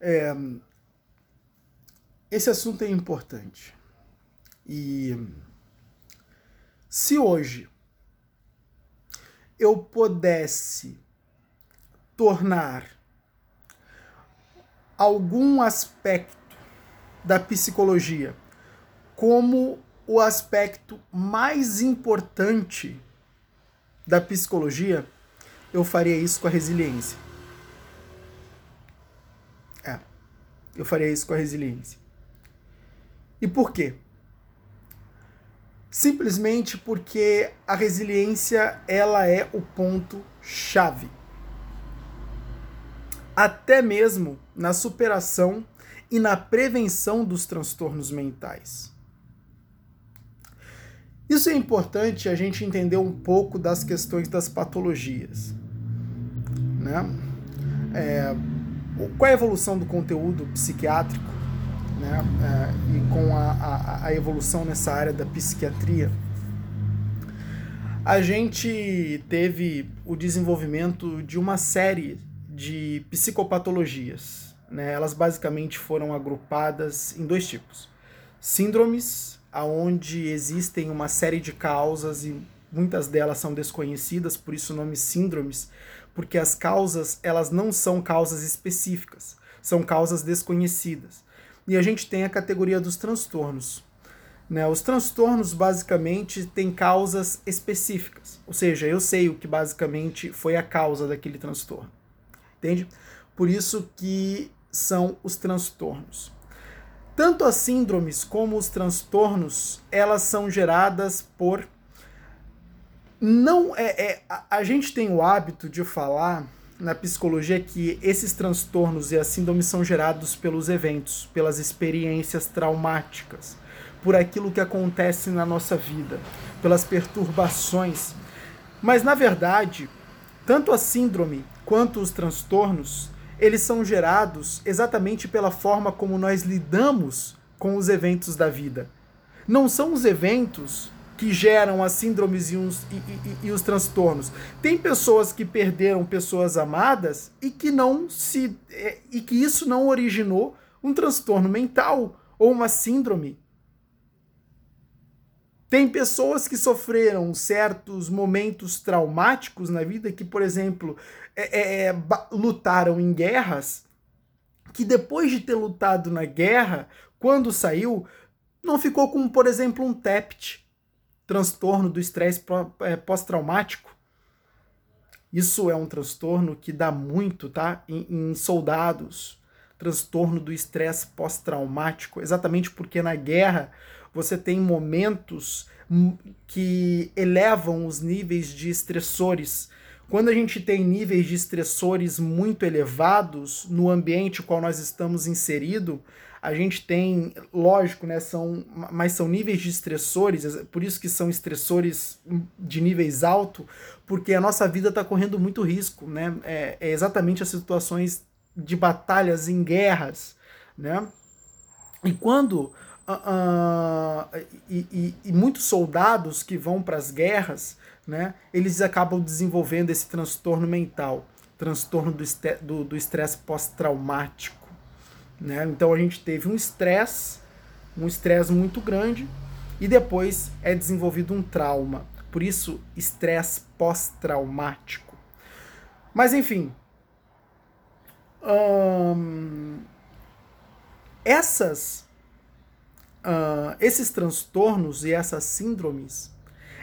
É, esse assunto é importante. E se hoje eu pudesse tornar algum aspecto da psicologia como o aspecto mais importante da psicologia, eu faria isso com a resiliência. É, eu faria isso com a resiliência. E por quê? Simplesmente porque a resiliência ela é o ponto chave. Até mesmo na superação e na prevenção dos transtornos mentais. Isso é importante a gente entender um pouco das questões das patologias. Né? É, qual é a evolução do conteúdo psiquiátrico né? É, e com a, a, a evolução nessa área da psiquiatria? A gente teve o desenvolvimento de uma série de psicopatologias. Né? Elas basicamente foram agrupadas em dois tipos: síndromes aonde existem uma série de causas e muitas delas são desconhecidas, por isso o nome síndromes, porque as causas, elas não são causas específicas, são causas desconhecidas. E a gente tem a categoria dos transtornos. Né? Os transtornos basicamente têm causas específicas, ou seja, eu sei o que basicamente foi a causa daquele transtorno. Entende? Por isso que são os transtornos. Tanto as síndromes como os transtornos, elas são geradas por não é, é a, a, gente tem o hábito de falar na psicologia que esses transtornos e as síndromes são gerados pelos eventos, pelas experiências traumáticas, por aquilo que acontece na nossa vida, pelas perturbações. Mas na verdade, tanto a síndrome quanto os transtornos, eles são gerados exatamente pela forma como nós lidamos com os eventos da vida. Não são os eventos que geram as síndromes e os, e, e, e os transtornos. Tem pessoas que perderam pessoas amadas e que não se é, e que isso não originou um transtorno mental ou uma síndrome. Tem pessoas que sofreram certos momentos traumáticos na vida que, por exemplo, é, é, é lutaram em guerras, que depois de ter lutado na guerra, quando saiu, não ficou com, por exemplo, um TEPT, transtorno do estresse é, pós-traumático. Isso é um transtorno que dá muito, tá? Em, em soldados. Transtorno do estresse pós-traumático, exatamente porque na guerra você tem momentos que elevam os níveis de estressores. Quando a gente tem níveis de estressores muito elevados no ambiente qual nós estamos inserido, a gente tem, lógico, né, são, mas são níveis de estressores, por isso que são estressores de níveis altos, porque a nossa vida está correndo muito risco, né? É, é, exatamente as situações de batalhas em guerras, né? E quando uh, uh, e, e, e, muitos soldados que vão para as guerras, né, eles acabam desenvolvendo esse transtorno mental, transtorno do estresse pós-traumático. Né? Então a gente teve um estresse, um estresse muito grande, e depois é desenvolvido um trauma. Por isso, estresse pós-traumático. Mas enfim. Hum, essas, esses transtornos e essas síndromes,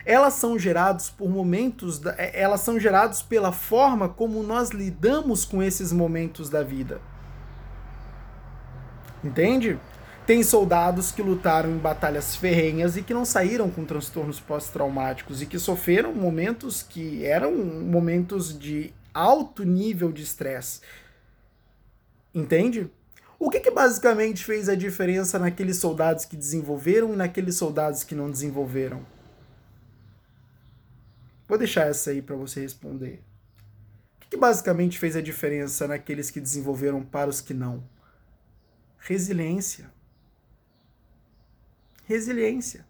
elas são gerados por momentos, é, elas são gerados pela forma como nós lidamos com esses momentos da vida. Entende? Tem soldados que lutaram em batalhas ferrenhas e que não saíram com transtornos pós-traumáticos e que sofreram momentos que eram momentos de alto nível de estresse. Entende? O que, que basicamente fez a diferença naqueles soldados que desenvolveram e naqueles soldados que não desenvolveram? Vou deixar essa aí para você responder. O que, que basicamente fez a diferença naqueles que desenvolveram para os que não? Resiliência. Resiliência.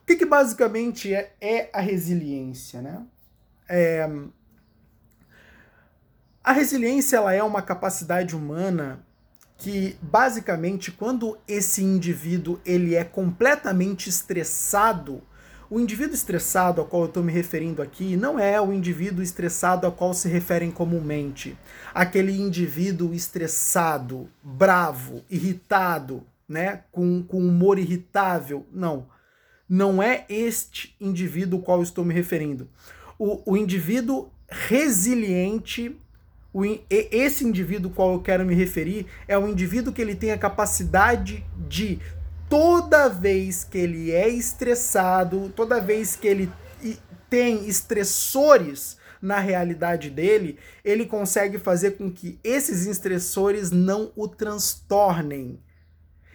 O que, que basicamente é, é, a resiliência, né? É, A resiliência ela é uma capacidade humana que basicamente quando esse indivíduo ele é completamente estressado, o indivíduo estressado ao qual eu estou me referindo aqui não é o indivíduo estressado ao qual se referem comumente. Aquele indivíduo estressado, bravo, irritado, né, com, com humor irritável. Não. Não é este indivíduo ao qual eu estou me referindo. O, o indivíduo resiliente o, esse indivíduo qual eu quero me referir é um indivíduo que ele tem a capacidade de toda vez que ele é estressado, toda vez que ele tem estressores na realidade dele, ele consegue fazer com que esses estressores não o transtornem.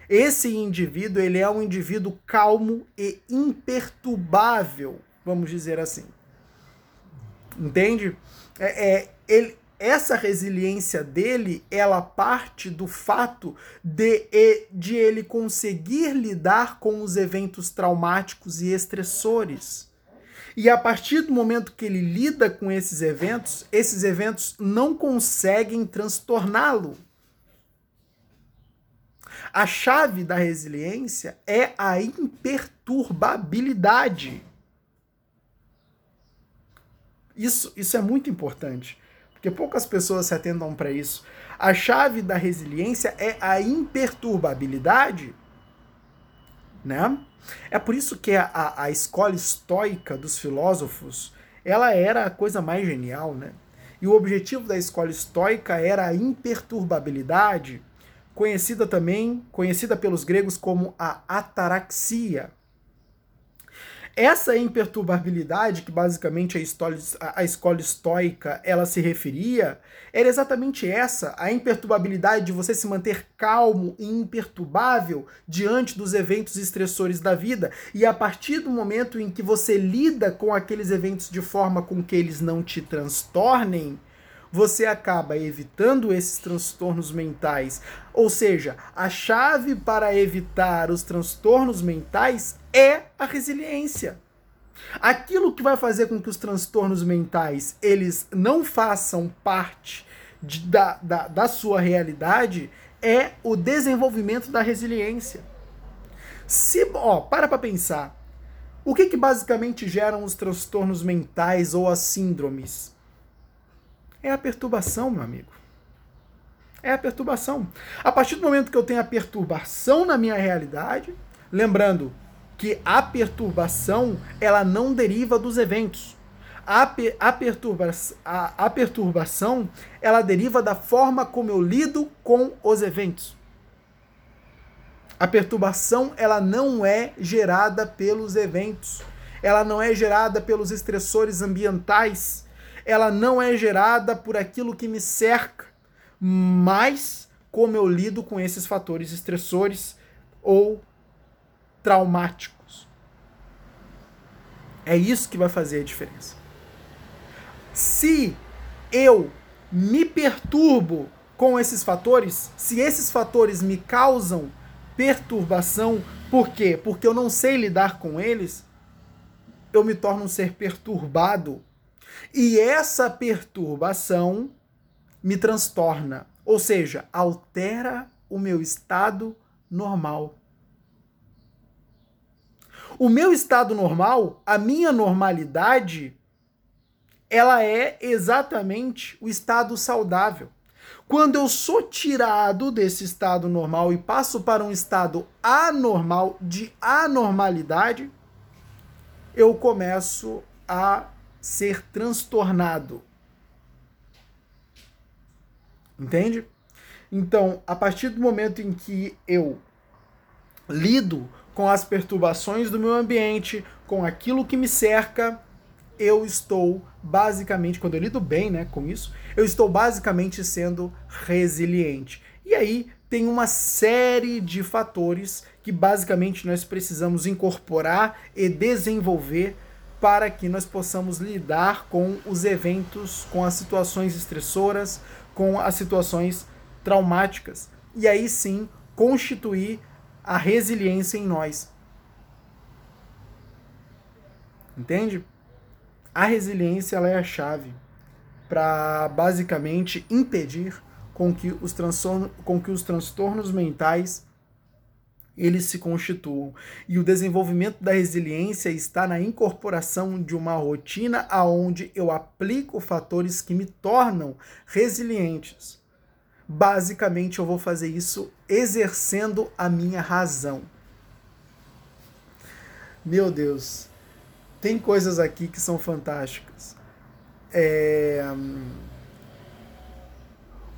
Esse indivíduo, ele é um indivíduo calmo e imperturbável, vamos dizer assim. Entende? É, é, ele, essa resiliência dele, ela parte do fato de, de ele conseguir lidar com os eventos traumáticos e estressores. E a partir do momento que ele lida com esses eventos, esses eventos não conseguem transtorná-lo. A chave da resiliência é a imperturbabilidade. Isso, isso é muito importante porque poucas pessoas se atentam para isso. A chave da resiliência é a imperturbabilidade, né? É por isso que a, a escola estoica dos filósofos, ela era a coisa mais genial, né? E o objetivo da escola estoica era a imperturbabilidade, conhecida também, conhecida pelos gregos como a ataraxia. Essa imperturbabilidade, que basicamente a, a escola estoica ela se referia, era exatamente essa, a imperturbabilidade de você se manter calmo e imperturbável diante dos eventos estressores da vida. E a partir do momento em que você lida com aqueles eventos de forma com que eles não te transtornem, você acaba evitando esses transtornos mentais. Ou seja, a chave para evitar os transtornos mentais é a resiliência. Aquilo que vai fazer com que os transtornos mentais eles não façam parte de, da, da, da sua realidade é o desenvolvimento da resiliência. Se, ó, para para pensar. O que, que basicamente geram os transtornos mentais ou as síndromes? É a perturbação, meu amigo. É a perturbação. A partir do momento que eu tenho a perturbação na minha realidade, lembrando que a perturbação ela não deriva dos eventos. A, a, perturba, a, a perturbação ela deriva da forma como eu lido com os eventos. A perturbação ela não é gerada pelos eventos, ela não é gerada pelos estressores ambientais, ela não é gerada por aquilo que me cerca, mas como eu lido com esses fatores estressores ou traumáticos. É isso que vai fazer a diferença. Se eu me perturbo com esses fatores, se esses fatores me causam perturbação, por quê? Porque eu não sei lidar com eles, eu me torno um ser perturbado e essa perturbação me transtorna, ou seja, altera o meu estado normal. O meu estado normal, a minha normalidade, ela é exatamente o estado saudável. Quando eu sou tirado desse estado normal e passo para um estado anormal, de anormalidade, eu começo a ser transtornado. Entende? Então, a partir do momento em que eu lido com as perturbações do meu ambiente, com aquilo que me cerca, eu estou basicamente, quando eu lido bem né, com isso, eu estou basicamente sendo resiliente. E aí tem uma série de fatores que basicamente nós precisamos incorporar e desenvolver para que nós possamos lidar com os eventos, com as situações estressoras, com as situações traumáticas. E aí sim constituir a resiliência em nós. Entende? A resiliência ela é a chave. para basicamente impedir com que os, com que os transtornos mentais eles se constituam. E o desenvolvimento da resiliência está na incorporação de uma rotina aonde eu aplico fatores que me tornam resilientes. Basicamente, eu vou fazer isso exercendo a minha razão. Meu Deus, tem coisas aqui que são fantásticas. É...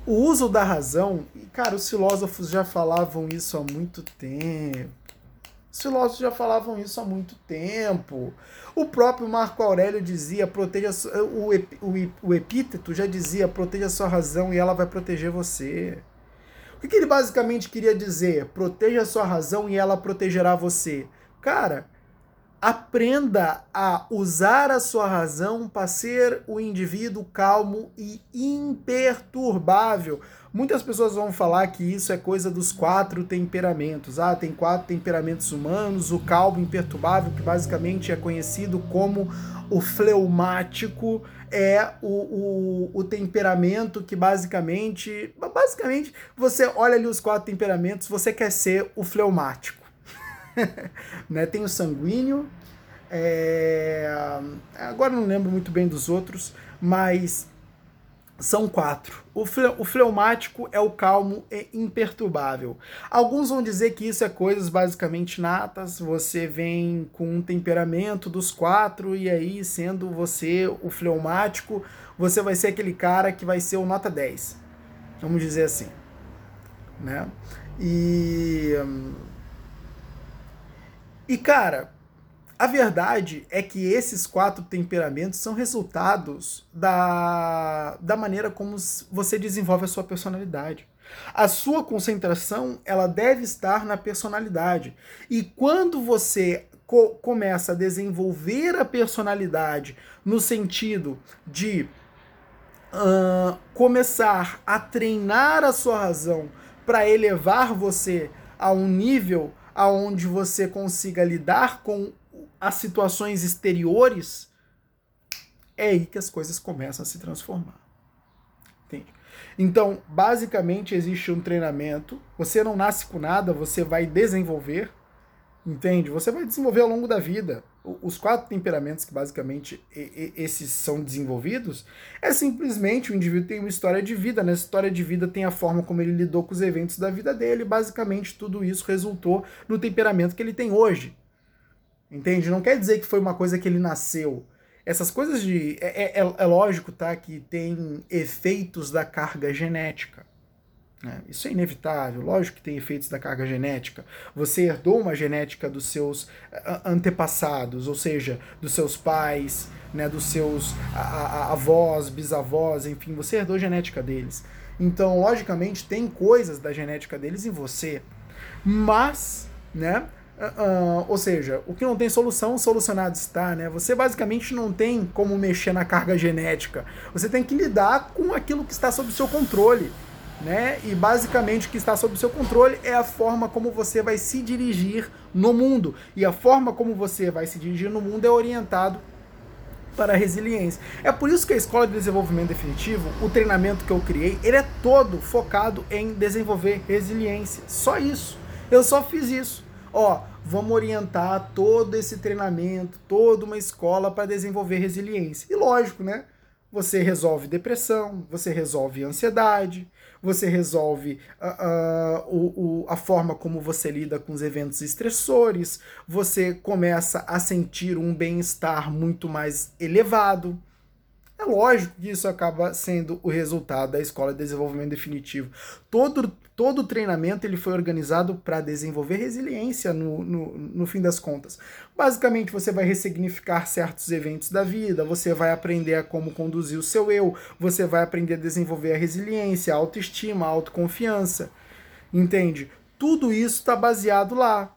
O uso da razão, cara, os filósofos já falavam isso há muito tempo. Os filósofos já falavam isso há muito tempo. O próprio Marco Aurélio dizia, proteja o, o, o epíteto já dizia, proteja a sua razão e ela vai proteger você. O que, ele basicamente queria dizer? Proteja a sua razão e ela protegerá você. Cara, aprenda a usar a sua razão para ser o indivíduo calmo e imperturbável. Muitas pessoas vão falar que isso é coisa dos quatro temperamentos. Ah, tem quatro temperamentos humanos, o calmo imperturbável, que basicamente é conhecido como o fleumático, é o, o, o temperamento que basicamente. Basicamente, você olha ali os quatro temperamentos, você quer ser o fleumático. né? Tem o sanguíneo, é... agora não lembro muito bem dos outros, mas são quatro. O, fle o fleumático é o calmo e imperturbável. Alguns vão dizer que isso é coisas basicamente natas, você vem com um temperamento dos quatro, e aí, sendo você o fleumático, você vai ser aquele cara que vai ser o nota 10. Vamos dizer assim. Né? E. E cara, a verdade é que esses quatro temperamentos são resultados da, da maneira como você desenvolve a sua personalidade. A sua concentração ela deve estar na personalidade. E quando você co começa a desenvolver a personalidade no sentido de uh, começar a treinar a sua razão para elevar você a um nível aonde você consiga lidar com as situações exteriores, é aí que as coisas começam a se transformar. Entende? Então, basicamente, existe um treinamento. Você não nasce com nada, você vai desenvolver. Entende? Você vai desenvolver ao longo da vida. Os quatro temperamentos que basicamente esses são desenvolvidos é simplesmente o indivíduo tem uma história de vida. Nessa história de vida tem a forma como ele lidou com os eventos da vida dele. Basicamente, tudo isso resultou no temperamento que ele tem hoje. Entende? Não quer dizer que foi uma coisa que ele nasceu. Essas coisas de. É, é, é lógico, tá? Que tem efeitos da carga genética. Né? Isso é inevitável. Lógico que tem efeitos da carga genética. Você herdou uma genética dos seus antepassados, ou seja, dos seus pais, né? dos seus avós, bisavós, enfim, você herdou a genética deles. Então, logicamente, tem coisas da genética deles em você. Mas, né? Uh, ou seja, o que não tem solução, solucionado está, né? Você basicamente não tem como mexer na carga genética. Você tem que lidar com aquilo que está sob seu controle, né? E basicamente o que está sob seu controle é a forma como você vai se dirigir no mundo. E a forma como você vai se dirigir no mundo é orientado para a resiliência. É por isso que a Escola de Desenvolvimento Definitivo, o treinamento que eu criei, ele é todo focado em desenvolver resiliência. Só isso. Eu só fiz isso ó, vamos orientar todo esse treinamento, toda uma escola para desenvolver resiliência. E lógico, né? Você resolve depressão, você resolve ansiedade, você resolve uh, uh, o, o, a forma como você lida com os eventos estressores, você começa a sentir um bem-estar muito mais elevado. É lógico que isso acaba sendo o resultado da Escola de Desenvolvimento Definitivo. Todo, todo o treinamento ele foi organizado para desenvolver resiliência no, no, no fim das contas. Basicamente, você vai ressignificar certos eventos da vida, você vai aprender a como conduzir o seu eu, você vai aprender a desenvolver a resiliência, a autoestima, a autoconfiança. Entende? Tudo isso está baseado lá.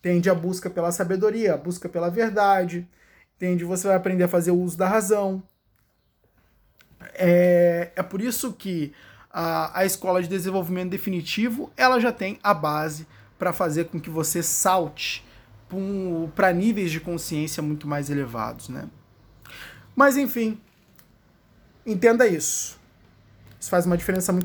Tende a busca pela sabedoria, a busca pela verdade. Entende? Você vai aprender a fazer o uso da razão. É, é por isso que a, a escola de desenvolvimento definitivo ela já tem a base para fazer com que você salte para níveis de consciência muito mais elevados, né? Mas enfim, Entenda isso. Isso faz uma diferença muito